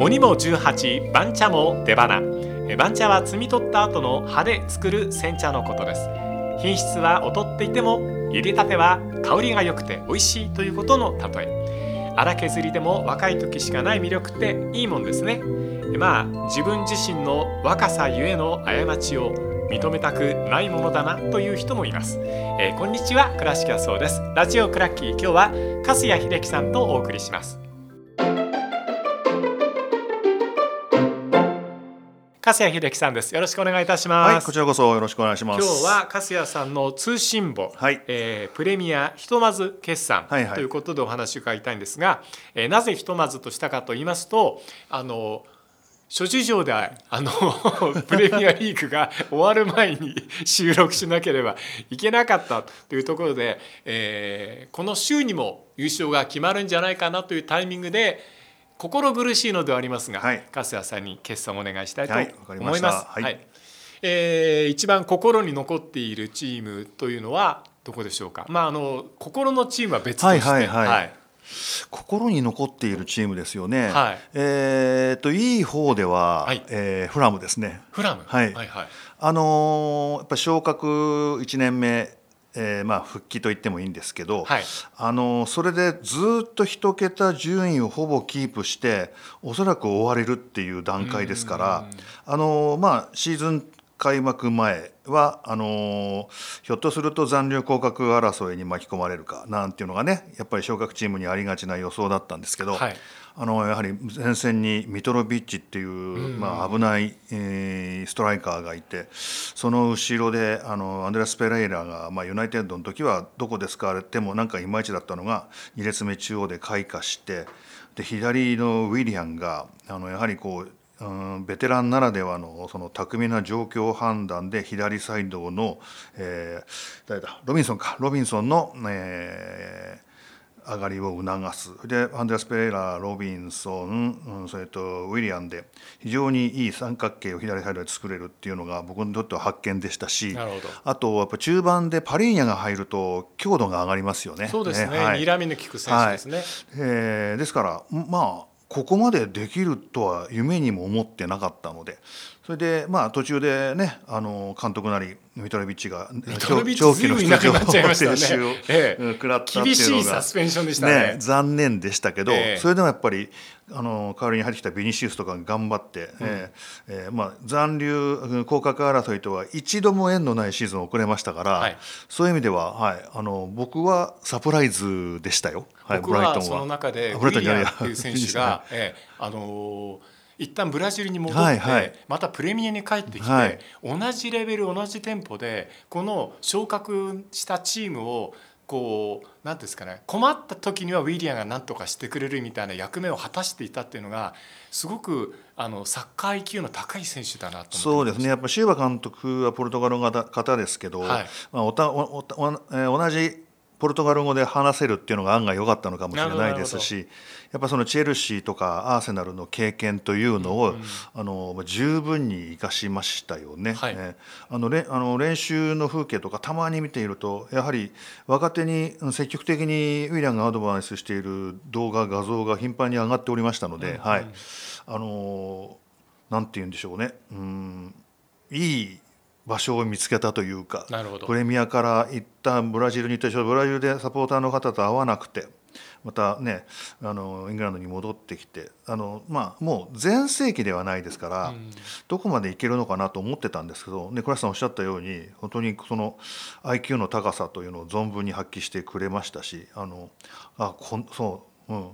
鬼も18番茶も出花番茶は摘み取った後の葉で作る煎茶のことです。品質は劣っていても入れたては香りが良くて美味しいということの例え。荒削りでも若い時しかない魅力っていいもんですね。まあ自分自身の若さゆえの過ちを認めたくないものだなという人もいます、えー、こんにちは倉敷そうです。ラジオクラッキー今日は粕谷秀樹さんとお送りします。粕谷秀樹さんです。よろしくお願いいたします、はい、こちらこそよろしくお願いします。今日は粕谷さんの通信簿、はい、えー、プレミアひとまず決算ということでお話を伺いたいんですが、えー、なぜひとまずとしたかと言いますとあの諸事情であの プレミアリーグが終わる前に収録しなければいけなかったというところで、えー、この週にも優勝が決まるんじゃないかなというタイミングで心苦しいのではありますが、はい、粕谷さんに決算をお願いしたいと思います。はい、はい、えー、一番心に残っているチームというのはどこでしょうか？まああの心のチームは別として、はいはいはい、はい心に残っているチームですよね。はい、えっ、ー、といい方では、はい、えー、フラムですね。フラム。はい。はいはい、あのー、やっぱ昇格一年目。えー、まあ復帰と言ってもいいんですけど、はい、あのそれでずっと一桁順位をほぼキープしておそらく終われるっていう段階ですからあの、まあ、シーズン開幕前はあのひょっとすると残留降格争いに巻き込まれるかなんていうのがねやっぱり昇格チームにありがちな予想だったんですけど、はい、あのやはり前線にミトロビッチっていう、まあ、危ない、えー、ストライカーがいてその後ろであのアンデラス・ペレイラが、まあ、ユナイテッドの時はどこで使われてもなんかいまいちだったのが2列目中央で開花してで左のウィリアンがあのやはりこううんベテランならではのその巧みな状況判断で左サイドの、えー、誰だ？ロビンソンか。ロビンソンの、えー、上がりを促す。でアンデラス・ペレイラロビンソン、うん、それとウィリアンで非常にいい三角形を左サイドで作れるっていうのが僕にとっては発見でしたしあとやっぱ中盤でパリーニャが入ると強度が上がりますよね。そうですね、はい、睨みの利く選手ですね、はい、えー、ですからまあここまでできるとは夢にも思ってなかったのでそれでまあ途中でねあの監督なりミトレビッチが長期の出場停止を、食らったっていうのが、ね、残念でしたけど、それでもやっぱりあの代わりに入ってきたビニシウスとか頑張って、うん、ええー、まあ、残留降格争いとは一度も縁のないシーズン遅れましたから、はい、そういう意味では、はい、あの僕はサプライズでしたよ、はい、ブライトンは。その中でウィリアムっていう選手が、ええあのー一旦ブラジルに戻って、またプレミアに帰ってきて、はい、同じレベル同じテンポでこの昇格したチームをこう何ですかね困った時にはウィリアムが何とかしてくれるみたいな役目を果たしていたっていうのがすごくあのサッカー IQ の高い選手だなとそうですね。やっぱシューバ監督はポルトガルの方ですけど、はい。まあ、おたおおえ同じポルトガル語で話せるっていうのが案外良かったのかもしれないですしやっぱそのチェルシーとかアーセナルの経験というのを、うん、あの十分に生かしましたよね。はい、あのれあの練習の風景とかたまに見ているとやはり若手に積極的にウィリアムがアドバイスしている動画画像が頻繁に上がっておりましたので、うん、はい、あのなんて言うんでしょうね。うん。いい場所を見つけたというかプレミアから行ったブラジルに行ったブラジルでサポーターの方と会わなくてまたねあのイングランドに戻ってきてあの、まあ、もう全盛期ではないですから、うん、どこまでいけるのかなと思ってたんですけど、ね、倉橋さんおっしゃったように本当にその IQ の高さというのを存分に発揮してくれましたしあのあこそう、うん、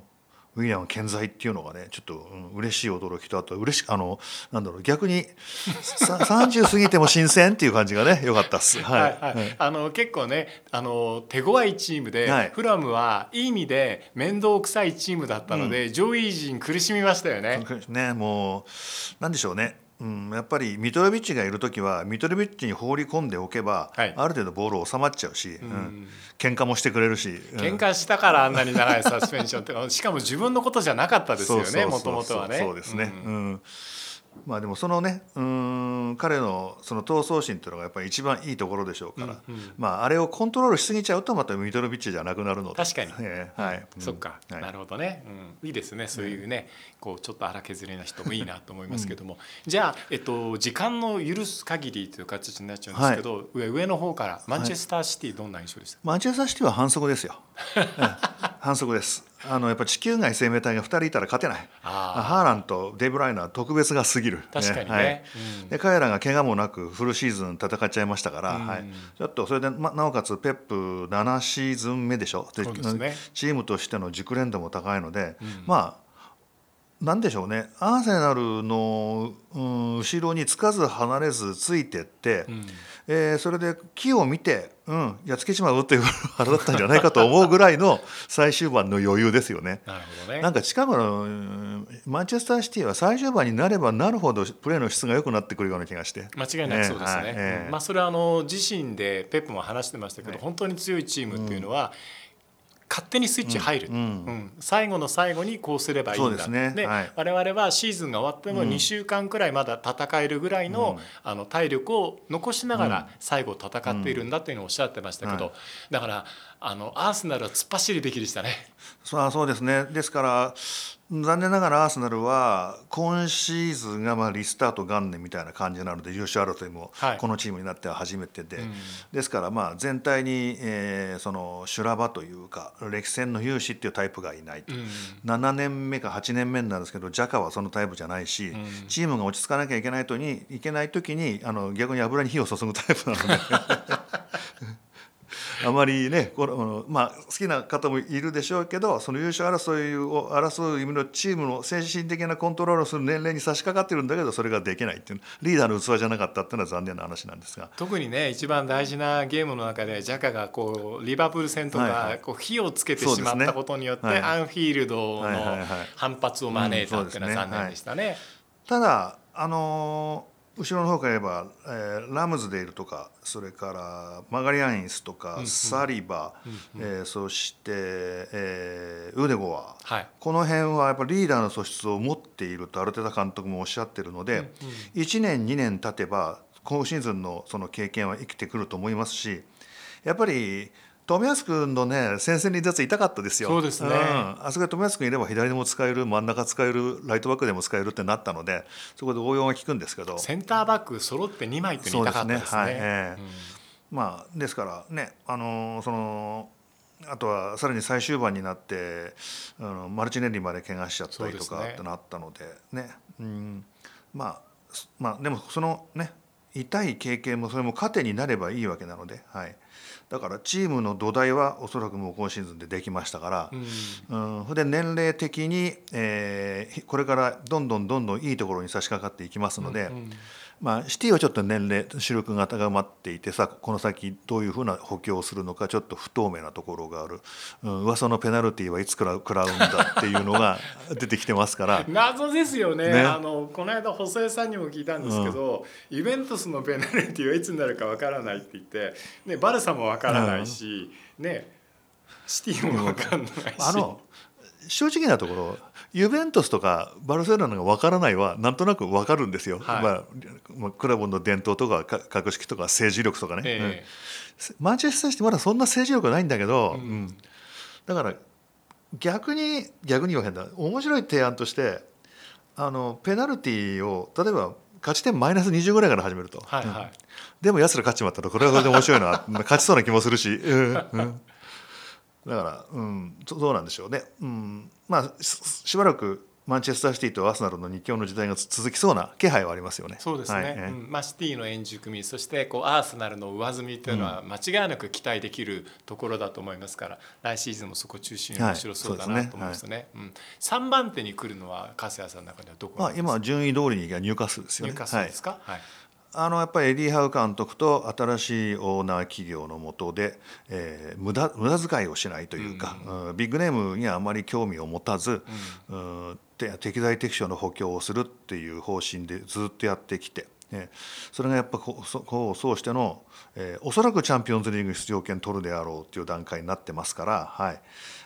ウィリアム健在っていうのがねちょっと、うん、嬉しい驚きとあと嬉しあのなんだろう逆に30 過ぎても新鮮っていう感じがね 良かったっす。はい、はい、あの結構ねあの手強いチームで、はい、フラムはいい意味で面倒くさいチームだったので、うん、上位陣苦しみましたよね。ねもうなんでしょうねうん、やっぱりミトロビッチがいる時はミトロビッチに放り込んでおけば、はい、ある程度ボール収まっちゃうし、うん、喧嘩もしてくれるし、うん、喧嘩したからあんなに長いサスペンションってしかも自分のことじゃなかったですよねもともとはね。そうですね、うん、うんまあでもそのねうん彼のその闘争心というのがやっぱり一番いいところでしょうから、うんうん、まああれをコントロールしすぎちゃうとまたミトロビッチじゃなくなるので。確かに、えー、はい、うん、そっか、はい、なるほどね、うん、いいですね。そういうね、こうちょっと荒削りな人もいいなと思いますけども、じゃあ、えっと、時間の許す限りという形になっちゃうんですけど、はい、上上の方からマンチェスターシティどんな印象でした、マンチェスターシティは反則ですよ、反則ですあのやっぱ地球外生命体が2人いたら勝てない。ハーランとデブライナー特別がすぎる。確かにね、はい。うん、で彼らが怪我もなくフルシーズン戦っちゃいましたから、うん、はい、ちょっとそれで、ま、なおかつペップ7シーズン目でしょ？で、ね、チームとしての熟練度も高いので、うん、まあ何でしょうね。アーセナルの、うん、後ろにつかず離れずついてって、うん、えー、それで木を見て、うん、やっつけちまうっていう腹だったんじゃないかと思うぐらいの 最終盤の余裕ですよね。なるほどね。なんか近頃のマンチェスターシティは最終盤になればなるほどプレーの質が良くなってくるような気がして。間違いなくそうですね。えーはいえー、まあ、それはあの自身でペップも話してましたけど、はい、本当に強いチームっていうのは、うん勝手にスイッチ入る、うんうん、最後の最後にこうすればいいんだ。で、ね。はい、我々はシーズンが終わっても2週間くらいまだ戦えるぐらいの,、あの体力を残しながら最後戦っているんだというのをおっしゃってましたけど、だからあのアーセナルは突っ走るべきでしたね。そうそうですね。ですから残念ながらアーセナルは今シーズンがまあリスタート元年みたいな感じなので優勝争いもこのチームになっては初めてで、はいうん、ですからまあ全体に、えー、その修羅場というか歴戦の勇士っていうタイプがいないと、うん、7年目か8年目になるんですけどジャカはそのタイプじゃないし、うん、チームが落ち着かなきゃいけないとにいけない時にあの逆に油に火を注ぐタイプなので あまりねこの、まあ、好きな方もいるでしょうけどその優勝争いを争う意味のチームの精神的なコントロールをする年齢に差し掛かってるんだけどそれができないっていうリーダーの器じゃなかったっていうのは残念な話なんですが。特にね一番大事なゲームの中でジャカがこうリバプール戦とかこう火をつけてしまったことによって、アンフィールドの反発を招いたっていうのは残念でしたね。ただあのー後ろの方から言えば、えー、ラムズデールとかそれからマガリアンイスとか、うんうん、サリバ、うんうん、えー、そして、えー、ウデゴア、はい、この辺はやっぱリーダーの素質を持っているとアルテタ監督もおっしゃってるので、うんうん、1年2年経てば今シーズンのその経験は生きてくると思いますしやっぱり富安君のね先生に立つ痛かったですよ。そうですね。うん、あそこで富安君いれば左でも使える真ん中使えるライトバックでも使えるってなったのでそこで応用が効くんですけど。センターバック揃って2枚って痛かったですね。はい、えーうん、まあですからねあのー、そのあとはさらに最終盤になってあのマルチネリまで怪我しちゃったりとかってなったのでね、ね、うんまあまあでもそのね痛い経験もそれも糧になればいいわけなので、はい、だからチームの土台はおそらくもう今シーズンでできましたから、うん、うん、それで年齢的に、えー、これからどんどんどんどんいいところに差し掛かっていきますので。まあ、シティはちょっと年齢主力が高まっていてさこの先どういうふうな補強をするのかちょっと不透明なところがある、うん、噂のペナルティーはいつ食らう食らうんだっていうのが 出てきてますから。謎ですよね、ね、あのこの間細江さんにも聞いたんですけど、うん、イベントスのペナルティーはいつになるかわからないって言って、ね、バルサもわからないし、うん、ねシティもわかんないし。あの正直なところユベントスとかバルセロナが分からないはなんとなく分かるんですよ、はい、まあ、クラブの伝統とか格式とか政治力とかね、えー、うん、マンチェスターシティまだそんな政治力ないんだけど、うん、うん、だから逆に逆に言わへんだ。面白い提案としてあのペナルティーを例えば勝ち点マイナス20ぐらいから始めると、はいはい、うん、でもやつら勝っちまったらこれはこれで面白いな。勝ちそうな気もするし。うん。だから、うん、そうなんでしょうね、うん、まあしばらくマンチェスターシティとアーセナルの二強の時代が続きそうな気配はありますよね。そうですね。はい、うん、まあシティの円熟味、そしてこうアーセナルの上積みというのは間違いなく期待できるところだと思いますから、来シーズンもそこ中心に面白そうだなと思いますね。はい、すねうん、番手に来るのは粕谷さんの中ではどこまあ今順位通りにニューカスですよね。ニューカスですか？はい、はいあのやっぱりエディ・ハウ監督と新しいオーナー企業の下で、えー、無駄無駄遣いをしないというか、うん、ビッグネームにはあまり興味を持たず、うん、うん適材適所の補強をするっていう方針でずっとやってきて。ね、それがやっぱこうそうそうしての、えー、おそらくチャンピオンズリーグ出場権取るであろうっていう段階になってますから、はい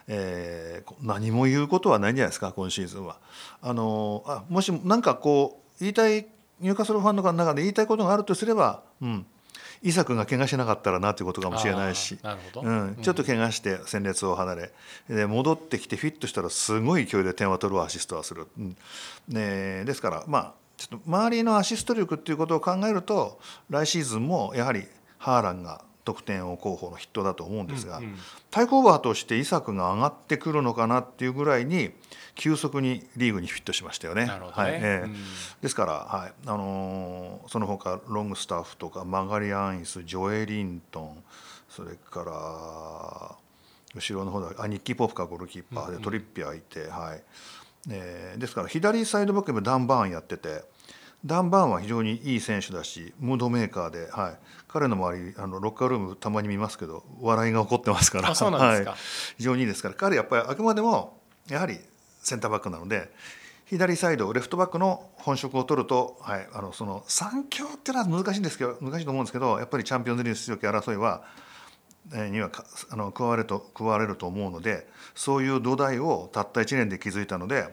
えー、何も言うことはないんじゃないですか今シーズンは。あのあもし何かこう言いたい入荷するファンの中で言いたいことがあるとすれば、うん、イサクが怪我しなかったらなということかもしれないし、うん、ちょっと怪我して戦列を離れで戻ってきてフィットしたらすごい勢いで点は取るアシストはする、うん。ね、ですからまあちょっと周りのアシスト力っていうことを考えると来シーズンもやはりハーランが得点王候補の筆頭だと思うんですが、うんうん、対抗馬としてイサクが上がってくるのかなっていうぐらいに急速にリーグにフィットしましたよね。ね。はいえー、うん、ですから、はい。あのー、その他ロングスタッフとかマガリアンイスジョエリントンそれから後ろの方であニッキー・ポップかゴールキーパーでトリッピアいて、うんうん、はい。えー、ですから左サイドバックでダン・バーンやってて。ダン・バーンは非常にいい選手だしムードメーカーで、はい、彼の周りあのロッカールームたまに見ますけど笑いが起こってますからはい、非常にいいですから。彼やっぱりあくまでもやはりセンターバックなので左サイドレフトバックの本職を取ると、はい、あのその3強っていうのは難しいんですけど難しいと思うんですけどやっぱりチャンピオンズリーグ出場権争いは、えにはあの加われと加われると思うのでそういう土台をたった1年で築いたので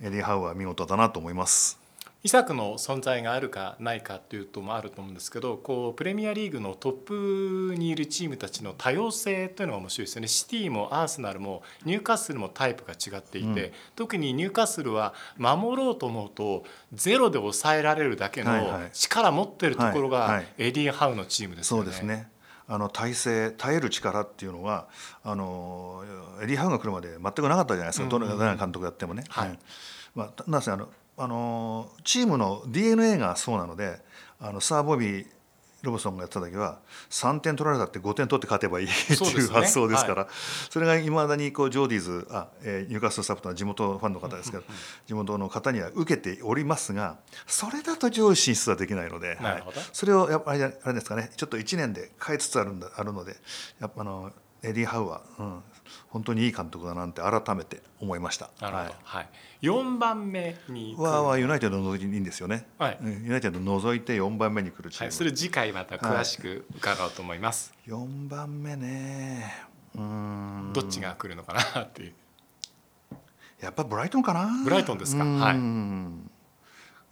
エディ・ハウは見事だなと思います。イサクの存在があるかないかっていうともあると思うんですけどこうプレミアリーグのトップにいるチームたちの多様性というのが面白いですよねシティもアーセナルもニューカッスルもタイプが違っていて、うん、特にニューカッスルは守ろうと思うとゼロで抑えられるだけの力持ってるところがエディ・ハウのチームですよね。そうですね。あの体制耐える力っていうのはあのエディ・ハウが来るまで全くなかったじゃないですか、どの監督やってもね。はい、まあ、なぜあのあのチームの DNA がそうなのであのサー・ボビーロブソンがやった時は3点取られたって5点取って勝てばいいっていう発想ですから、それがいまだにこうジョーディーズあ、えー、ニューカストスタッフとは地元ファンの方ですけど、地元の方には受けておりますがそれだと上位進出はできないので、はい、それをやっぱりあれですかねちょっと1年で変えつつあるんだあるのでやっぱあのエディ・ハウは、うん、本当にいい監督だなって改めて思いました。はい。はい、4番目にははユナイテッドの除いていいんですよね、はい、ユナイテッド除いて4番目に来るチーム、はい、それ次回また詳しく伺おうと思います、はい、4番目ね。うん。どっちが来るのかなっていう。やっぱブライトンかな。ブライトンですか。はい。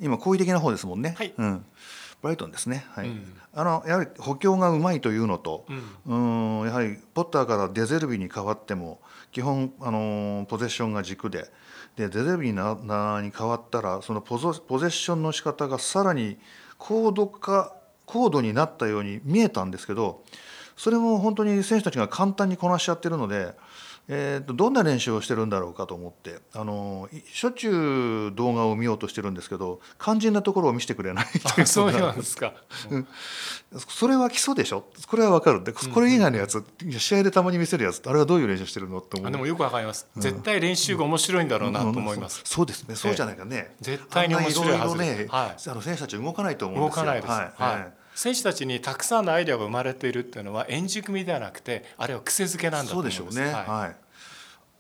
今好意的な方ですもんね、はい。うん、ブライトンですね、はい、うん、あのやはり補強がうまいというのと、うん、うんやはりポッターからデゼルビに変わっても基本あのポゼッションが軸ででデゼルビになに変わったらそのポゾポゼッションの仕方がさらに高度化高度になったように見えたんですけどそれも本当に選手たちが簡単にこなしちゃってるので。えーと、どんな練習をしてるんだろうかと思ってあのしょっちゅう動画を見ようとしてるんですけど肝心なところを見せてくれないというそうなんですか、うん、それは基礎でしょ？これは分かる。んでこれ以外のやつ、うん、試合でたまに見せるやつあれはどういう練習してるのって思う？でもよく分かります、うん、絶対練習が面白いんだろうなと思います、そうですね。そうじゃないかね、絶対に面白いはずね、はい、あの選手たち動かないと思うんですよ。動かないです、はい、はい選手たちにたくさんのアイデアが生まれているっていうのは円熟味ではなくてあれは癖づけなんだと思います。そうでしょうね、はい、はい。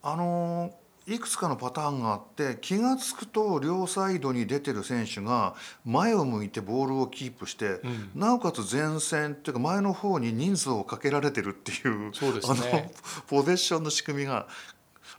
あのいくつかのパターンがあって気が付くと両サイドに出てる選手が前を向いてボールをキープして、うん、なおかつ前線っていうか前の方に人数をかけられてるっていうそうです、ね、あのポゼッションの仕組みが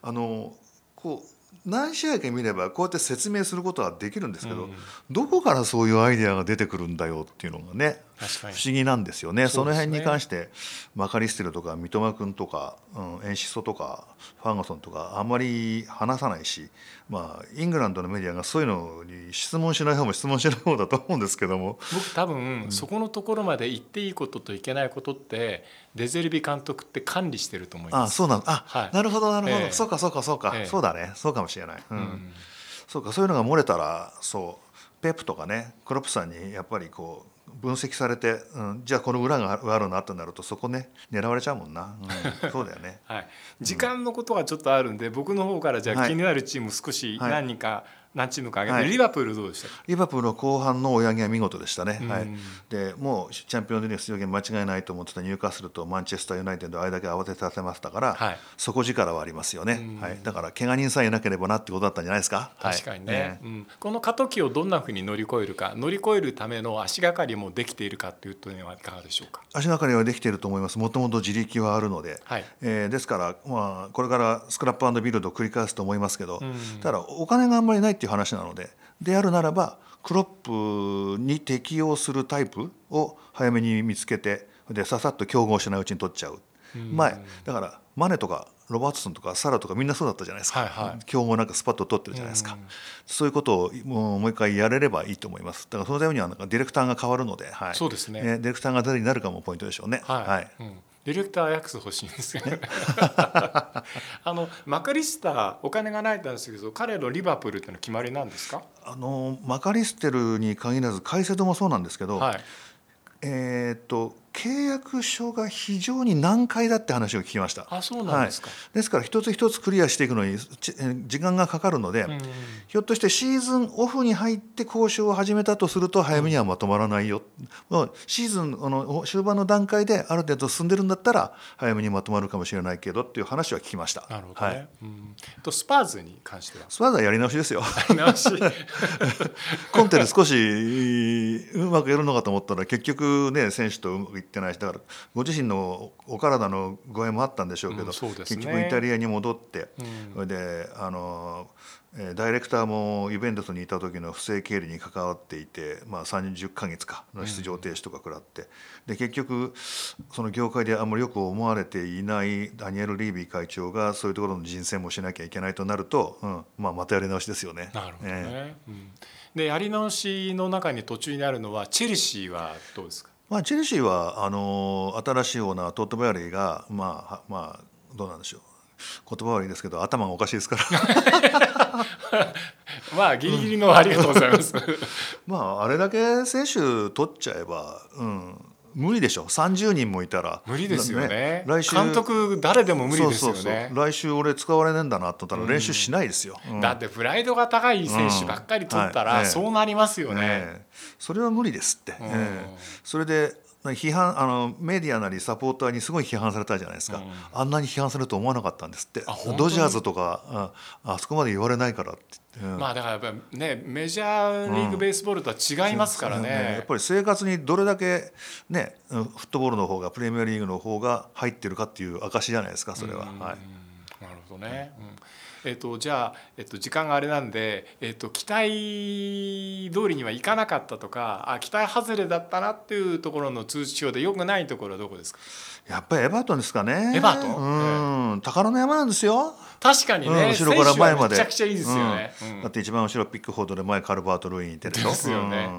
あのこう何試合か見ればこうやって説明することはできるんですけど、うん、どこからそういうアイデアが出てくるんだよっていうのがね不思議なんですよね、ね、その辺に関してマカリステルとか三笘君とか、うん、エンシソとかファーガソンとかあんまり話さないし、まあ、イングランドのメディアがそういうのに質問しない方も質問しない方だと思うんですけども。僕多分、そこのところまで言っていいことといけないことってデゼルビ監督って管理してると思います。あそうなの。あ、はい、なるほどなるほど、えー、そうかそうかそうか、えー、そうだね。そうかもしれない、うん、うん、そうかそういうのが漏れたらそうペップとかねクロップさんにやっぱりこう分析されて、うん、じゃあこの裏があるなってなるとそこね狙われちゃうもんな、うん、そうだよね、はい、時間のことがちょっとあるんで、僕の方からじゃあ気になるチーム少し何人か、はい何チームか上げて、はい、リバプールどうでした？リバプールの後半の追い上げは見事でしたね、はい、でもうチャンピオンズリーグ出場権間違いないと思ってたニューカッスルとマンチェスターユナイテッドあれだけ慌てさせましたから、はい、底力はありますよね、はい、だから怪我人さえいなければなってことだったんじゃないですか。確かにね、ねうん、この過渡期をどんなふうに乗り越えるか乗り越えるための足がかりもできているかというというのはいかがでしょうか？足がかりはできていると思います。もともと自力はあるので、はい。えー、ですから、まあ、これからスクラップビルドを繰り返すと思いますけど、ただお金があんまりないっていう話なのでであるならばクロップに適用するタイプを早めに見つけてでささっと競合しないうちに取っちゃう。前だからマネとかロバートソンとかサラとかみんなそうだったじゃないですか、はいはい、競合なんかスパッと取ってるじゃないですか、そういうことをもうもう一回やれればいいと思います。だからそのためにはなんかディレクターが変わるので、はい、そうですね、ディレクターが誰になるかもポイントでしょうね。はい、はい。うんディレクターアヤックス欲しいんですよ。ね あのマカリスタお金がないんですけど彼のリバプールってのは決まりなんですか？あのマカリステルに限らずカイセドもそうなんですけど、はい、えー、っと契約書が非常に難解だって話を聞きました。あそうなんですか、はい、ですから一つ一つクリアしていくのに時間がかかるので、うん、ひょっとしてシーズンオフに入って交渉を始めたとすると早めにはまとまらないよ、うん、シーズンの終盤の段階である程度進んでるんだったら早めにまとまるかもしれないけどっていう話は聞きました。なるほど、ね、はい、うん、とスパーズに関しては？スパーズはやり直しですよ。コンテで少しうまくやるのかと思ったら結局ね選手とうまくいってないしだからご自身のお体の具合もあったんでしょうけど、うんね、結局イタリアに戻って、それであのダイレクターもイベントスにいた時の不正経理に関わっていて、まあ、30か月かの出場停止とか食らって、で結局その業界であんまりよく思われていないダニエル・リービー会長がそういうところの人選もしなきゃいけないとなると、うんまあ、またやり直しですよね。なるほどね、えー、うん、でやり直しの中に途中にあるのはチェルシーはどうですか？まあ、チェルシーはあの新しいオーナートット・バヤリーがまあまあどうなんでしょう。言葉悪いですけど頭がおかしいですから。まあギリギリのありがとうございます、まああれだけ選手取っちゃえば、うん、無理でしょ。30人もいたら。無理ですよね、ね、来週。監督誰でも無理ですよね。来週俺使われねえんだなと思ったら練習しないですよ、うん、だってプライドが高い選手ばっかり取ったらそうなりますよね、ね、それは無理ですって、えー、それで批判あのメディアなりサポーターにすごい批判されたじゃないですか、うん、あんなに批判されると思わなかったんですって。ドジャーズとかああそこまで言われないからって、うん、まあだからやっぱねメジャーリーグベースボールとは違いますからね。うん。ね、やっぱり生活にどれだけねフットボールの方がプレミアリーグの方が入ってるかっていう証じゃないですかそれは。はい、なるほどね、うんえーと、じゃあ、えーと、時間があれなんで、えーと、期待通りにはいかなかったとかあ期待外れだったなっていうところの通知表でよくないところはどこですか？やっぱりエバートンですかね。エバートン？うん、宝の山なんですよ。確かにね、うん、後ろから前まで。めちゃくちゃいいですよね。うん、だって一番後ろピックフォードで前カルバートルインいてるですよね。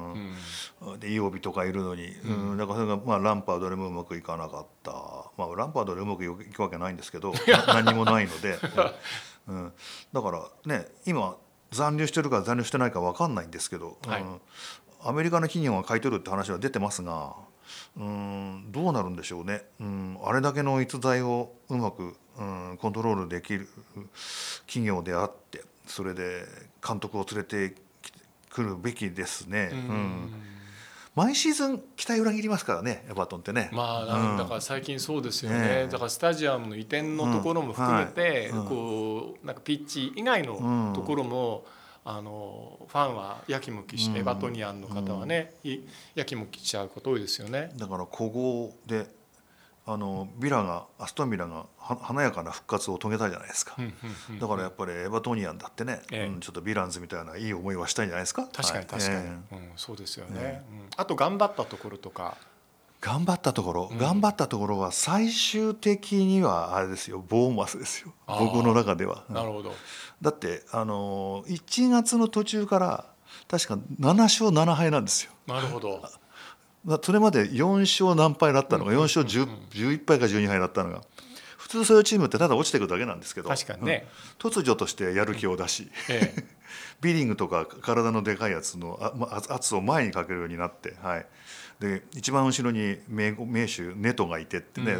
で曜日とかいるのに、うん、だからそれがまあランパードでもうまくいかなかった。まあランパードでうまくいくわけないんですけど、何もないので。うん、だからね今残留してるか残留してないか分かんないんですけど、はい、うん、アメリカの企業が買い取るって話は出てますがうんどうなるんでしょうね、うん、あれだけの逸材をうまく、うん、コントロールできる企業であってそれで監督を連れてくるべきですね。うん毎シーズン期待裏切りますからねエバートンってね。まあだから最近そうですよね、ねだからスタジアムの移転のところも含めて、うん。はい、こうなんかピッチ以外のところも、あのファンはやきもきして、エバトニアンの方はね、やきもきしちゃうこと多いですよね。だから古豪であのビラがアストンビラが華やかな復活を遂げたじゃないですか、だからやっぱりエバトニアンだってね、えうん、ちょっとヴィランズみたいないい思いはしたいんじゃないですか。確かに確かに、はい、うん、そうですよね、あと頑張ったところとか。頑張ったところ、うん、頑張ったところは最終的にはあれですよ。ボーマスですよ。僕の中では、なるほど。だってあの1月の途中から確か7勝7敗なんですよ。なるほどそれまで4勝何敗だったのが4勝11敗か12敗だったのが普通そういうチームってただ落ちていくだけなんですけど確かにね、うん、突如としてやる気を出し、ええ、ビリングとか体のでかいやつの圧を前にかけるようになって、はい、で一番後ろに名名手ネトがいてってね、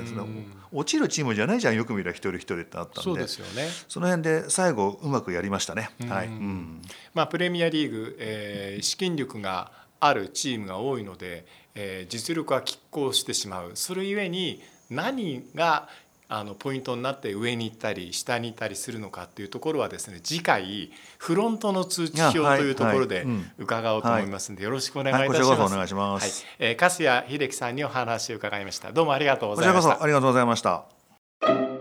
落ちるチームじゃないじゃんよく見りゃ一人一人ってあったんで。そうですよ、ね、その辺で最後うまくやりましたね。はい。うん、まあ、プレミアリーグ、えー、資金力があるチームが多いので、えー、実力は拮抗してしまうそれゆえに何があのポイントになって上に行ったり下に行ったりするのかっていうところはですね次回フロントの通知表というところで伺おうと思いますのでよろしくお願いいたします。お願いします。はい、えー、粕谷秀樹さんにお話を伺いました。どうもありがとうございました。ありがとうございました。